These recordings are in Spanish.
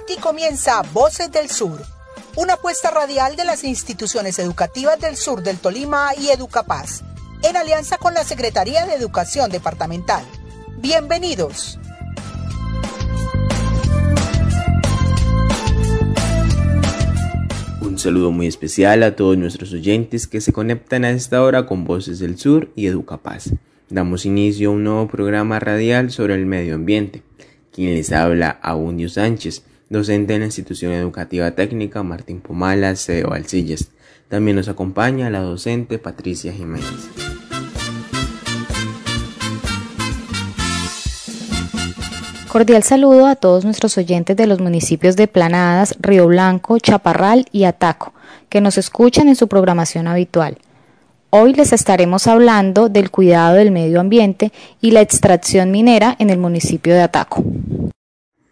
Aquí comienza Voces del Sur, una apuesta radial de las instituciones educativas del sur del Tolima y Educapaz, en alianza con la Secretaría de Educación Departamental. Bienvenidos. Un saludo muy especial a todos nuestros oyentes que se conectan a esta hora con Voces del Sur y Educapaz. Damos inicio a un nuevo programa radial sobre el medio ambiente. Quien les habla, Abundio Sánchez, docente en la institución educativa técnica Martín Pomala, CEO Alcillas. También nos acompaña la docente Patricia Jiménez. Cordial saludo a todos nuestros oyentes de los municipios de Planadas, Río Blanco, Chaparral y Ataco, que nos escuchan en su programación habitual. Hoy les estaremos hablando del cuidado del medio ambiente y la extracción minera en el municipio de Ataco.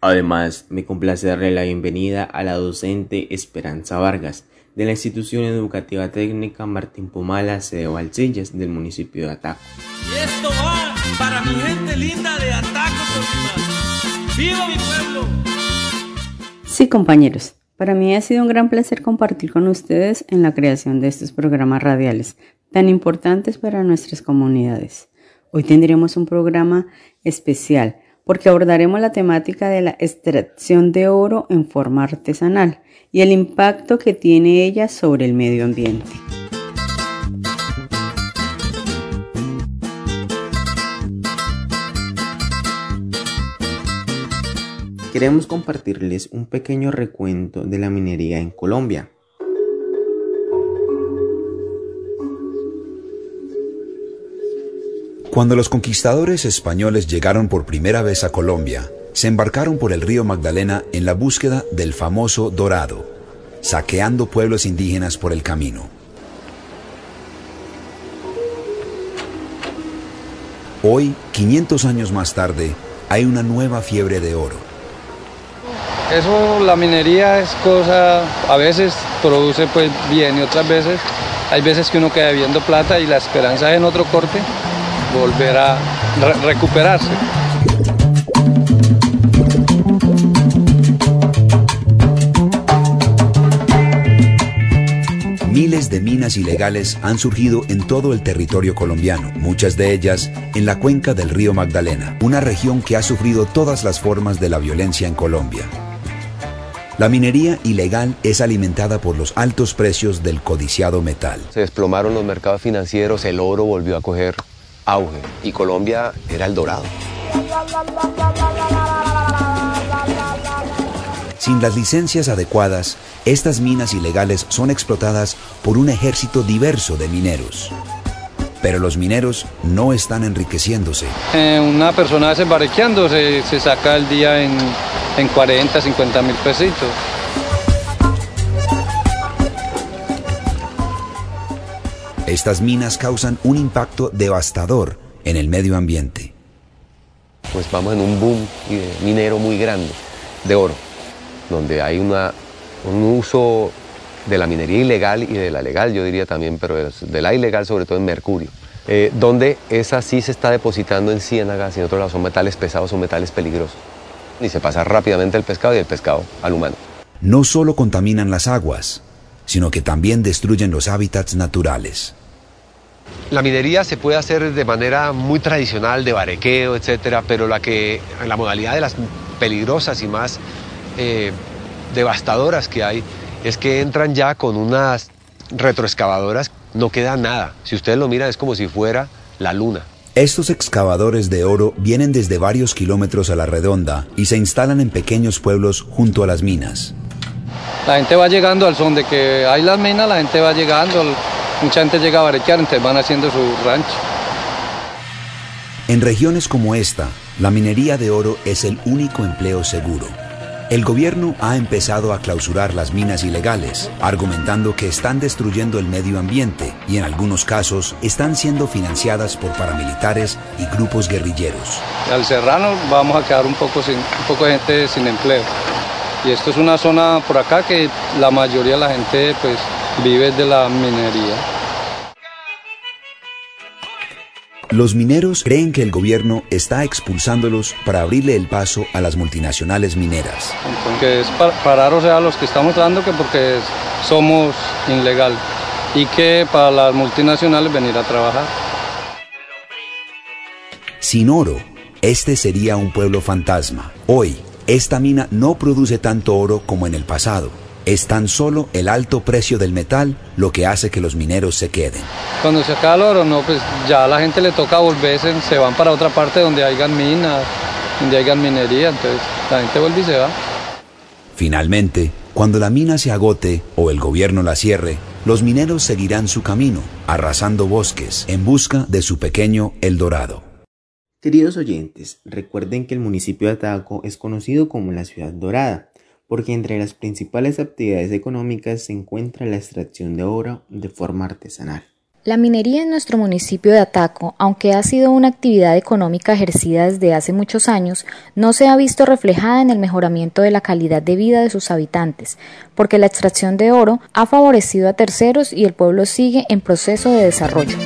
Además, me complace darle la bienvenida a la docente Esperanza Vargas de la institución educativa técnica Martín Pomala, sede Valsillas del municipio de Ataco. Y esto va para mi gente linda de Ataco, ¡Viva mi pueblo! Sí, compañeros. Para mí ha sido un gran placer compartir con ustedes en la creación de estos programas radiales tan importantes para nuestras comunidades. Hoy tendremos un programa especial porque abordaremos la temática de la extracción de oro en forma artesanal y el impacto que tiene ella sobre el medio ambiente. Queremos compartirles un pequeño recuento de la minería en Colombia. Cuando los conquistadores españoles llegaron por primera vez a Colombia, se embarcaron por el río Magdalena en la búsqueda del famoso dorado, saqueando pueblos indígenas por el camino. Hoy, 500 años más tarde, hay una nueva fiebre de oro. Eso, la minería es cosa, a veces produce pues bien y otras veces, hay veces que uno queda viendo plata y la esperanza en otro corte volver a recuperarse. Miles de minas ilegales han surgido en todo el territorio colombiano, muchas de ellas en la cuenca del río Magdalena, una región que ha sufrido todas las formas de la violencia en Colombia. La minería ilegal es alimentada por los altos precios del codiciado metal. Se desplomaron los mercados financieros, el oro volvió a coger auge y Colombia era el dorado. Sin las licencias adecuadas, estas minas ilegales son explotadas por un ejército diverso de mineros. Pero los mineros no están enriqueciéndose. Eh, una persona desembarqueando se, se saca el día en, en 40, 50 mil pesitos. Estas minas causan un impacto devastador en el medio ambiente. Pues vamos en un boom minero muy grande de oro, donde hay una, un uso de la minería ilegal y de la legal, yo diría también, pero de la ilegal sobre todo en mercurio, eh, donde esa sí se está depositando en ciénagas y en otros lados son metales pesados, son metales peligrosos. Y se pasa rápidamente el pescado y el pescado al humano. No solo contaminan las aguas, sino que también destruyen los hábitats naturales. La minería se puede hacer de manera muy tradicional, de barequeo, etcétera, pero la, que, la modalidad de las peligrosas y más eh, devastadoras que hay es que entran ya con unas retroexcavadoras, no queda nada. Si ustedes lo miran es como si fuera la luna. Estos excavadores de oro vienen desde varios kilómetros a la redonda y se instalan en pequeños pueblos junto a las minas. La gente va llegando al son de que hay las minas, la gente va llegando, mucha gente llega a barequear, entonces van haciendo su rancho. En regiones como esta, la minería de oro es el único empleo seguro. El gobierno ha empezado a clausurar las minas ilegales, argumentando que están destruyendo el medio ambiente y en algunos casos están siendo financiadas por paramilitares y grupos guerrilleros. Al serrano vamos a quedar un poco, sin, un poco de gente sin empleo. Y esto es una zona por acá que la mayoría de la gente pues vive de la minería. Los mineros creen que el gobierno está expulsándolos para abrirle el paso a las multinacionales mineras. Porque es parar, o sea, los que estamos dando que porque somos ilegal y que para las multinacionales venir a trabajar. Sin oro, este sería un pueblo fantasma. Hoy, esta mina no produce tanto oro como en el pasado es tan solo el alto precio del metal lo que hace que los mineros se queden. Cuando se acaba el oro, no, pues ya a la gente le toca volverse, se van para otra parte donde hayan minas, donde hayan minería, entonces la gente vuelve y se va. Finalmente, cuando la mina se agote o el gobierno la cierre, los mineros seguirán su camino, arrasando bosques en busca de su pequeño El Dorado. Queridos oyentes, recuerden que el municipio de Ataco es conocido como la ciudad dorada, porque entre las principales actividades económicas se encuentra la extracción de oro de forma artesanal. La minería en nuestro municipio de Ataco, aunque ha sido una actividad económica ejercida desde hace muchos años, no se ha visto reflejada en el mejoramiento de la calidad de vida de sus habitantes, porque la extracción de oro ha favorecido a terceros y el pueblo sigue en proceso de desarrollo.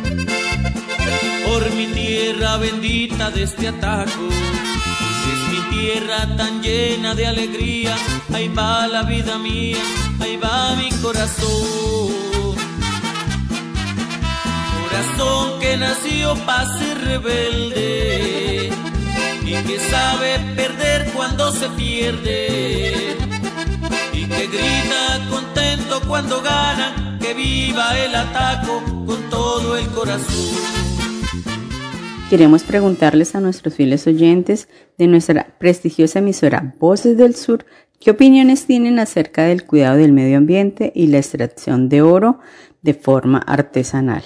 Por mi tierra bendita de este Ataco tierra tan llena de alegría, ahí va la vida mía, ahí va mi corazón. Corazón que nació para ser rebelde y que sabe perder cuando se pierde y que grita contento cuando gana, que viva el ataco con todo el corazón. Queremos preguntarles a nuestros fieles oyentes de nuestra prestigiosa emisora Voces del Sur qué opiniones tienen acerca del cuidado del medio ambiente y la extracción de oro de forma artesanal.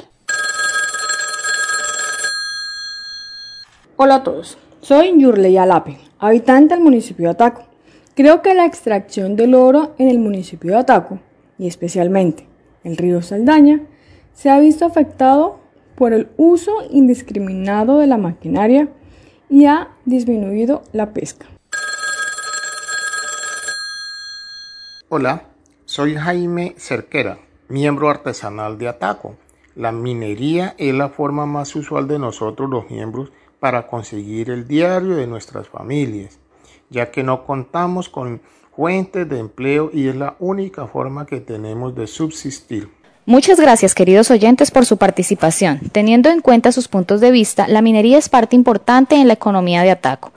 Hola a todos, soy Yurley Alape, habitante del municipio de Ataco. Creo que la extracción del oro en el municipio de Ataco, y especialmente el río Saldaña, se ha visto afectado por el uso indiscriminado de la maquinaria y ha disminuido la pesca. Hola, soy Jaime Cerquera, miembro artesanal de Ataco. La minería es la forma más usual de nosotros los miembros para conseguir el diario de nuestras familias, ya que no contamos con fuentes de empleo y es la única forma que tenemos de subsistir. Muchas gracias, queridos oyentes, por su participación. Teniendo en cuenta sus puntos de vista, la minería es parte importante en la economía de Ataco,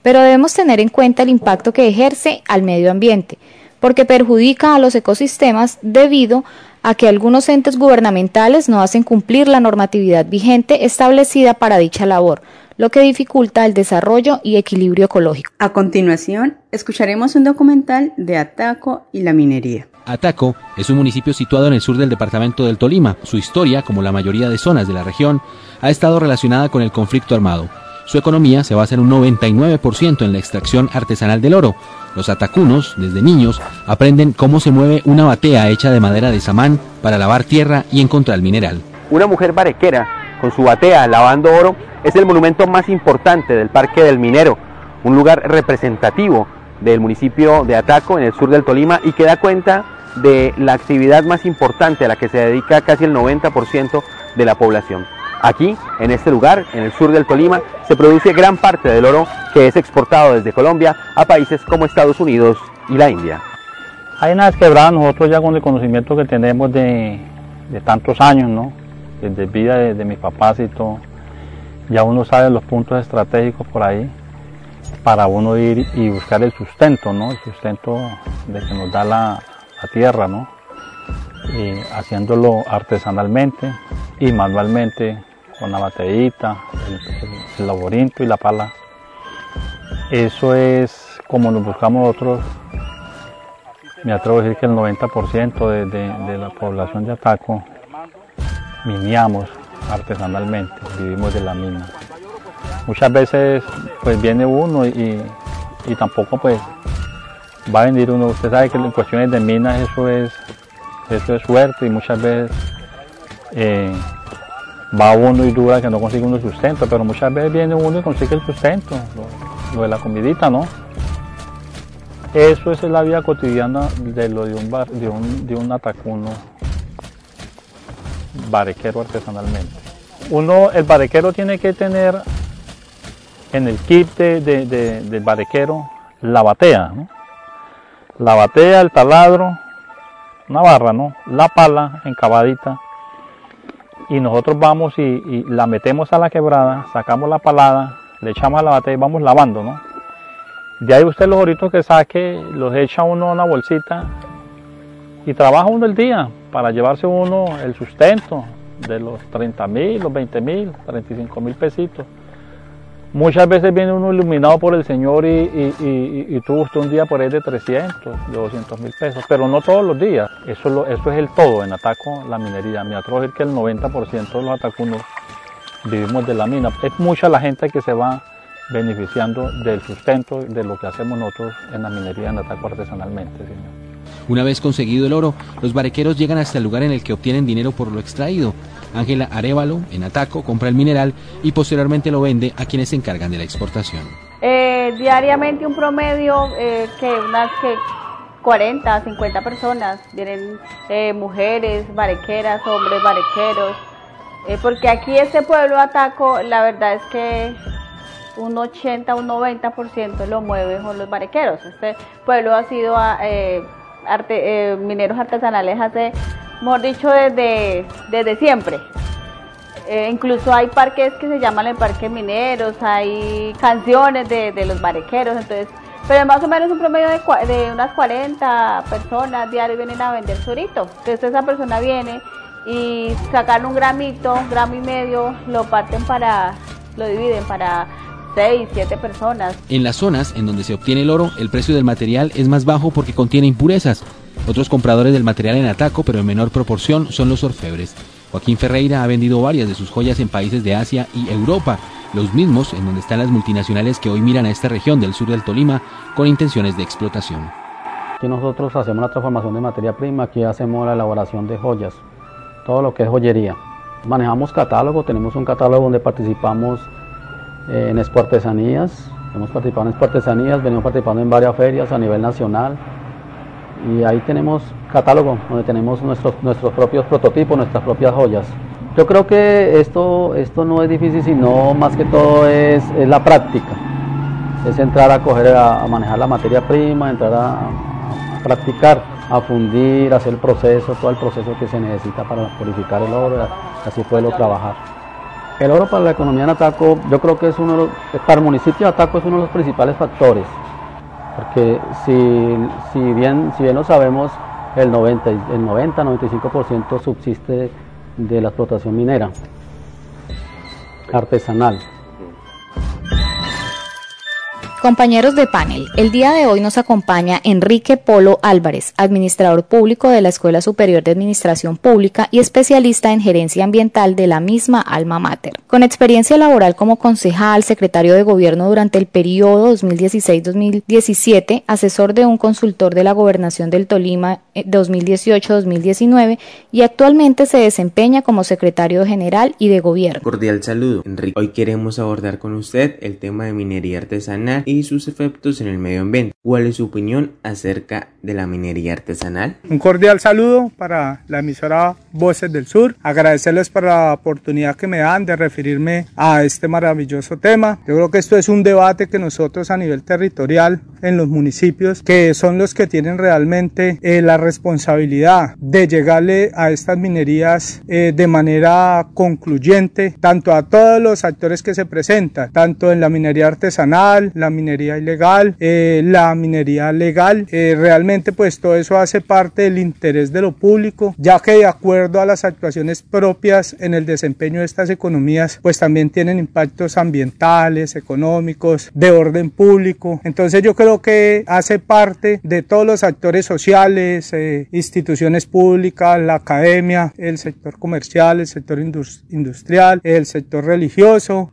pero debemos tener en cuenta el impacto que ejerce al medio ambiente, porque perjudica a los ecosistemas debido a que algunos entes gubernamentales no hacen cumplir la normatividad vigente establecida para dicha labor, lo que dificulta el desarrollo y equilibrio ecológico. A continuación, escucharemos un documental de Ataco y la minería. Ataco es un municipio situado en el sur del departamento del Tolima. Su historia, como la mayoría de zonas de la región, ha estado relacionada con el conflicto armado. Su economía se basa en un 99% en la extracción artesanal del oro. Los atacunos, desde niños, aprenden cómo se mueve una batea hecha de madera de samán para lavar tierra y encontrar el mineral. Una mujer barequera, con su batea lavando oro, es el monumento más importante del Parque del Minero, un lugar representativo del municipio de Ataco, en el sur del Tolima, y que da cuenta de la actividad más importante a la que se dedica casi el 90% de la población. Aquí, en este lugar, en el sur del Tolima, se produce gran parte del oro que es exportado desde Colombia a países como Estados Unidos y la India. Hay unas quebradas, nosotros ya con el conocimiento que tenemos de, tantos años, ¿no? desde vida de, de mis papás y todo, ya uno sabe los puntos estratégicos por ahí para uno ir y buscar el sustento, ¿no? El sustento de que nos da la, tierra, ¿no? Y haciéndolo artesanalmente y manualmente con la bateíta, el, laborinto y la pala. Eso es como nos buscamos nosotros. Me atrevo a decir que el 90% de, de la población de Ataco miniamos artesanalmente, vivimos de la mina. Muchas veces pues viene uno y, tampoco pues va a venir uno, usted sabe que en cuestiones de minas eso es, eso es suerte y muchas veces eh, va uno y dura que no consigue uno sustento, pero muchas veces viene uno y consigue el sustento, lo, de la comidita, ¿no? Eso es la vida cotidiana de lo de un, bar, de un, de un atacuno barequero artesanalmente. uno, el barequero tiene que tener en el kit de, de, del barequero la batea, la batea, el taladro, una barra, ¿no? la pala encabadita y nosotros vamos y, la metemos a la quebrada, sacamos la palada, le echamos la batea y vamos lavando, ¿no? De ahí usted los oritos que saque, los echa uno a una bolsita y trabaja uno el día para llevarse uno el sustento de los 30 mil, los 20 mil, 35 mil pesitos. Muchas veces viene uno iluminado por el Señor y, y, tuvo usted un día por ahí de 300, de 200 mil pesos, pero no todos los días. Eso, eso es el todo en Ataco, la minería. Me atrevo a decir que el 90% de los atacunos vivimos de la mina. Es mucha la gente que se va beneficiando del sustento de lo que hacemos nosotros en la minería en Ataco artesanalmente. Señor. Una vez conseguido el oro, los barequeros llegan hasta el lugar en el que obtienen dinero por lo extraído. Ángela Arevalo, en Ataco, compra el mineral y posteriormente lo vende a quienes se encargan de la exportación. Eh, diariamente un promedio eh, que unas que 40, 50 personas, vienen eh, mujeres, barequeras, hombres barequeros, porque aquí este pueblo Ataco, la verdad es que un 80, un 90% lo mueven con los barequeros. Este pueblo ha sido arte, mineros artesanales hace mejor dicho, desde, desde siempre. Eh, incluso hay parques que se llaman el Parque Mineros, hay canciones de, los barequeros, entonces, pero más o menos un promedio de, de unas 40 personas diarios vienen a vender surito. Entonces esa persona viene y sacan un gramito, gramo y medio, lo parten para, lo dividen para 6, 7 personas. En las zonas en donde se obtiene el oro, el precio del material es más bajo porque contiene impurezas. Otros compradores del material en Ataco, pero en menor proporción, son los orfebres. Joaquín Ferreira ha vendido varias de sus joyas en países de Asia y Europa, los mismos en donde están las multinacionales que hoy miran a esta región del sur del Tolima con intenciones de explotación. Aquí nosotros hacemos la transformación de materia prima, aquí hacemos la elaboración de joyas, todo lo que es joyería. Manejamos catálogo, tenemos un catálogo donde participamos eh, en Expo Artesanías, hemos participado en Expo Artesanías, venimos participando en varias ferias a nivel nacional, y ahí tenemos catálogo donde tenemos nuestros, nuestros propios prototipos, nuestras propias joyas. Yo creo que esto, esto no es difícil, sino más que todo es, la práctica. Es entrar a coger, a, manejar la materia prima, entrar a, practicar, a fundir, hacer el proceso, todo el proceso que se necesita para purificar el oro, así poderlo trabajar. El oro para la economía en Ataco, yo creo que es uno de los, para el municipio de Ataco es uno de los principales factores porque si, si, bien, si bien lo sabemos, el 90, el 90 95% subsiste de la explotación minera artesanal. Compañeros de panel, el día de hoy nos acompaña Enrique Polo Álvarez, administrador público de la Escuela Superior de Administración Pública y especialista en gerencia ambiental de la misma Alma Mater. Con experiencia laboral como concejal, secretario de gobierno durante el periodo 2016-2017, asesor de un consultor de la gobernación del Tolima 2018-2019 eh, y actualmente se desempeña como secretario general y de gobierno. Cordial saludo, Enrique. Hoy queremos abordar con usted el tema de minería artesanal y sus efectos en el medio ambiente. ¿Cuál es su opinión acerca de la minería artesanal? Un cordial saludo para la emisora Voces del Sur. Agradecerles por la oportunidad que me dan de referirme a este maravilloso tema. Yo creo que esto es un debate que nosotros a nivel territorial en los municipios, que son los que tienen realmente eh, la responsabilidad de llegarle a estas minerías eh, de manera concluyente, tanto a todos los actores que se presentan, tanto en la minería artesanal, la minería ilegal, eh, la minería legal. Eh, realmente pues todo eso hace parte del interés de lo público, ya que de acuerdo a las actuaciones propias en el desempeño de estas economías pues también tienen impactos ambientales, económicos, de orden público. Entonces yo creo que hace parte de todos los actores sociales, eh, instituciones públicas, la academia, el sector comercial, el sector industrial, el sector religioso,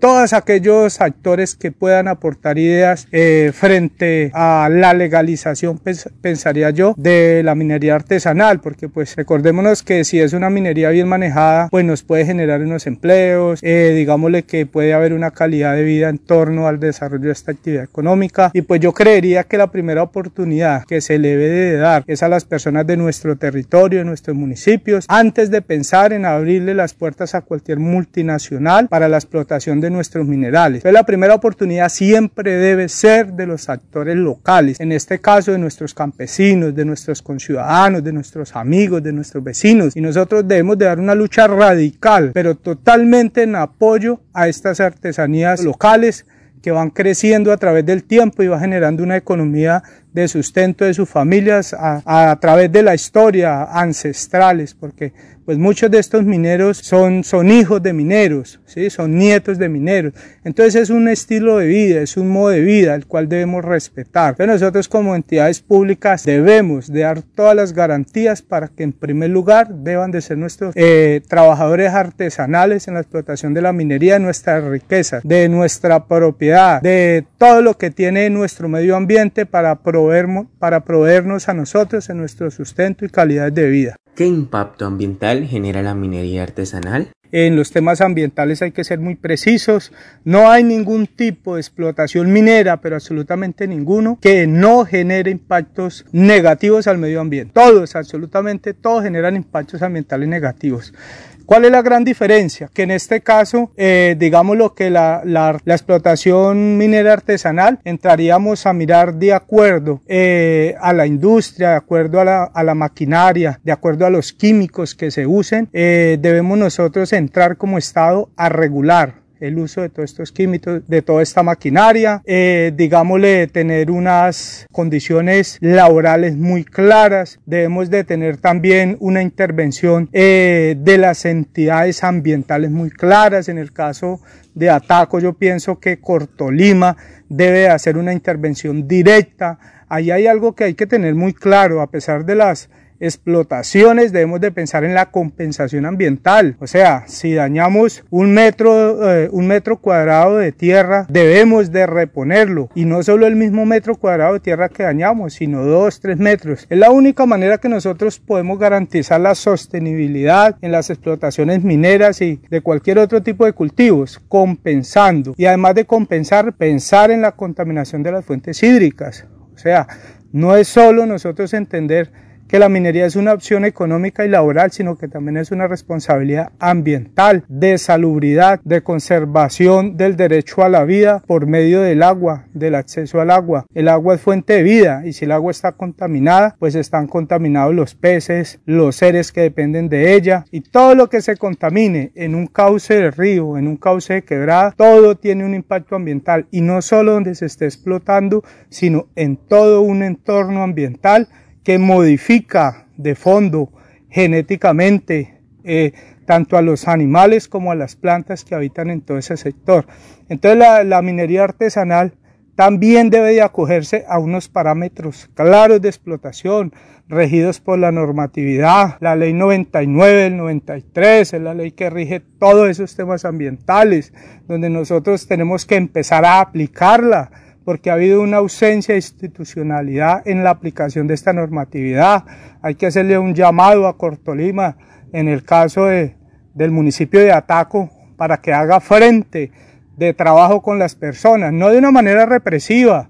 todos aquellos actores que puedan aportar aportar ideas eh, frente a la legalización, pensaría yo, de la minería artesanal, porque pues recordémonos que si es una minería bien manejada, pues nos puede generar unos empleos, eh, digámosle que puede haber una calidad de vida en torno al desarrollo de esta actividad económica y pues yo creería que la primera oportunidad que se le debe de dar es a las personas de nuestro territorio, de nuestros municipios, antes de pensar en abrirle las puertas a cualquier multinacional para la explotación de nuestros minerales. Entonces la primera oportunidad siempre debe ser de los actores locales, en este caso de nuestros campesinos, de nuestros conciudadanos, de nuestros amigos, de nuestros vecinos. Y nosotros debemos de dar una lucha radical, pero totalmente en apoyo a estas artesanías locales que van creciendo a través del tiempo y va generando una economía de sustento de sus familias a, través de la historia ancestrales, porque pues muchos de estos mineros son, son hijos de mineros, ¿sí? son nietos de mineros. Entonces es un estilo de vida, es un modo de vida el cual debemos respetar. Pero nosotros como entidades públicas debemos de dar todas las garantías para que en primer lugar deban de ser nuestros eh, trabajadores artesanales en la explotación de la minería, de nuestras riquezas, de nuestra propiedad, de todo lo que tiene nuestro medio ambiente para, para proveernos a nosotros en nuestro sustento y calidad de vida. ¿Qué impacto ambiental genera la minería artesanal? En los temas ambientales hay que ser muy precisos. No hay ningún tipo de explotación minera, pero absolutamente ninguno, que no genere impactos negativos al medio ambiente. Todos, absolutamente todos generan impactos ambientales negativos. ¿Cuál es la gran diferencia? Que en este caso, eh, digamos lo que la, la, explotación minera artesanal, entraríamos a mirar de acuerdo eh, a la industria, de acuerdo a la, a la, maquinaria, de acuerdo a los químicos que se usen, eh, debemos nosotros entrar como Estado a regular el uso de todos estos químicos, de toda esta maquinaria, eh, digámosle, tener unas condiciones laborales muy claras, debemos de tener también una intervención eh, de las entidades ambientales muy claras, en el caso de Ataco yo pienso que Cortolima debe hacer una intervención directa, ahí hay algo que hay que tener muy claro, a pesar de las explotaciones debemos de pensar en la compensación ambiental. O sea, si dañamos un metro, eh, un metro cuadrado de tierra, debemos de reponerlo. Y no solo el mismo metro cuadrado de tierra que dañamos, sino dos, tres metros. Es la única manera que nosotros podemos garantizar la sostenibilidad en las explotaciones mineras y de cualquier otro tipo de cultivos, compensando. Y además de compensar, pensar en la contaminación de las fuentes hídricas. O sea, no es solo nosotros entender que la minería es una opción económica y laboral, sino que también es una responsabilidad ambiental, de salubridad, de conservación del derecho a la vida por medio del agua, del acceso al agua. El agua es fuente de vida y si el agua está contaminada, pues están contaminados los peces, los seres que dependen de ella y todo lo que se contamine en un cauce de río, en un cauce de quebrada, todo tiene un impacto ambiental y no solo donde se esté explotando, sino en todo un entorno ambiental que modifica de fondo genéticamente eh, tanto a los animales como a las plantas que habitan en todo ese sector. Entonces la, la minería artesanal también debe de acogerse a unos parámetros claros de explotación, regidos por la normatividad, la ley 99 del 93, es la ley que rige todos esos temas ambientales, donde nosotros tenemos que empezar a aplicarla porque ha habido una ausencia de institucionalidad en la aplicación de esta normatividad. Hay que hacerle un llamado a Cortolima en el caso de, del municipio de Ataco para que haga frente de trabajo con las personas, no de una manera represiva,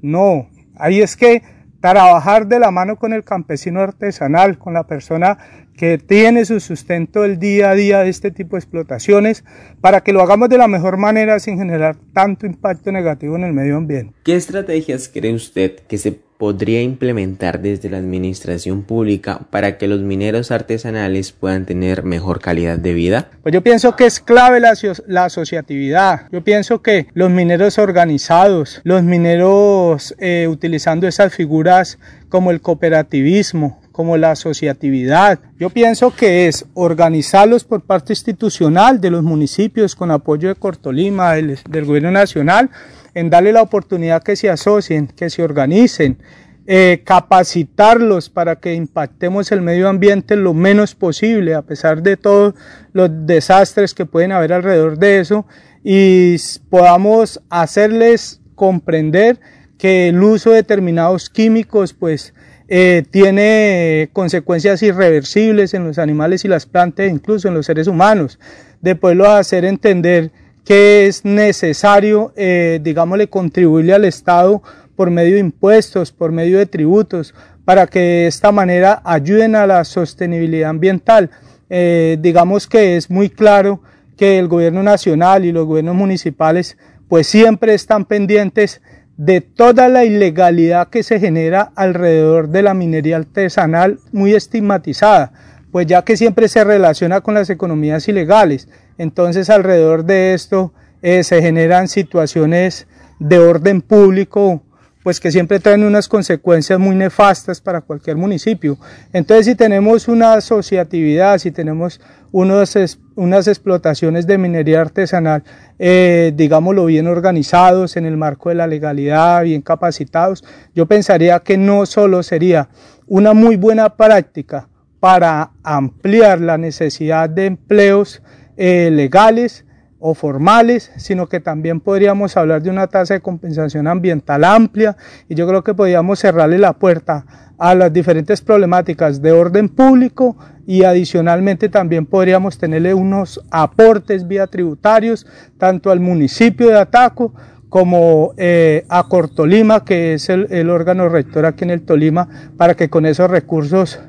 no, ahí es que trabajar de la mano con el campesino artesanal, con la persona que tiene su sustento el día a día de este tipo de explotaciones, para que lo hagamos de la mejor manera sin generar tanto impacto negativo en el medio ambiente. ¿Qué estrategias cree usted que se podría implementar desde la administración pública para que los mineros artesanales puedan tener mejor calidad de vida? Pues yo pienso que es clave la, la asociatividad. Yo pienso que los mineros organizados, los mineros eh, utilizando esas figuras como el cooperativismo, como la asociatividad. Yo pienso que es organizarlos por parte institucional de los municipios con apoyo de Cortolima, del, del gobierno nacional, en darle la oportunidad que se asocien, que se organicen, eh, capacitarlos para que impactemos el medio ambiente lo menos posible, a pesar de todos los desastres que pueden haber alrededor de eso, y podamos hacerles comprender que el uso de determinados químicos pues eh, tiene consecuencias irreversibles en los animales y las plantas, incluso en los seres humanos, de poderlo hacer entender que es necesario, eh, digámosle, contribuirle al Estado por medio de impuestos, por medio de tributos, para que de esta manera ayuden a la sostenibilidad ambiental. Eh, digamos que es muy claro que el gobierno nacional y los gobiernos municipales pues siempre están pendientes de toda la ilegalidad que se genera alrededor de la minería artesanal muy estigmatizada, pues ya que siempre se relaciona con las economías ilegales. Entonces alrededor de esto eh, se generan situaciones de orden público pues que siempre traen unas consecuencias muy nefastas para cualquier municipio. Entonces, si tenemos una asociatividad, si tenemos unos, unas explotaciones de minería artesanal, eh, digámoslo, bien organizados en el marco de la legalidad, bien capacitados, yo pensaría que no solo sería una muy buena práctica para ampliar la necesidad de empleos eh, legales, o formales, sino que también podríamos hablar de una tasa de compensación ambiental amplia y yo creo que podríamos cerrarle la puerta a las diferentes problemáticas de orden público y adicionalmente también podríamos tenerle unos aportes vía tributarios tanto al municipio de Ataco como eh, a Cortolima, que es el, el órgano rector aquí en el Tolima, para que con esos recursos,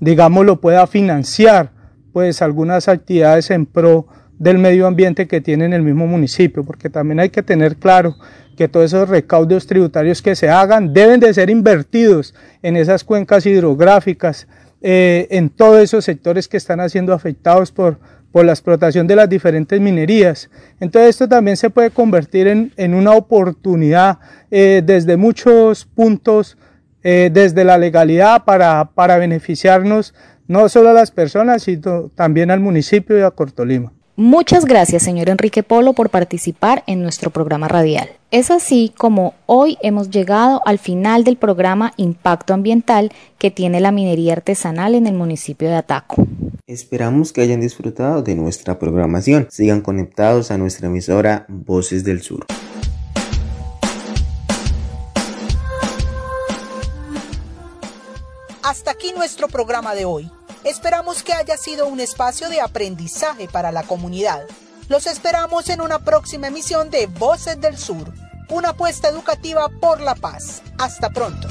digamos, lo pueda financiar pues algunas actividades en pro del medio ambiente que tiene en el mismo municipio, porque también hay que tener claro que todos esos recaudos tributarios que se hagan deben de ser invertidos en esas cuencas hidrográficas, eh, en todos esos sectores que están siendo afectados por, por la explotación de las diferentes minerías. Entonces esto también se puede convertir en, en una oportunidad eh, desde muchos puntos, eh, desde la legalidad para, para beneficiarnos no solo a las personas, sino también al municipio y a Cortolima. Muchas gracias, señor Enrique Polo, por participar en nuestro programa radial. Es así como hoy hemos llegado al final del programa Impacto Ambiental que tiene la minería artesanal en el municipio de Ataco. Esperamos que hayan disfrutado de nuestra programación. Sigan conectados a nuestra emisora Voces del Sur. Hasta aquí nuestro programa de hoy. Esperamos que haya sido un espacio de aprendizaje para la comunidad. Los esperamos en una próxima emisión de Voces del Sur, una apuesta educativa por la paz. Hasta pronto.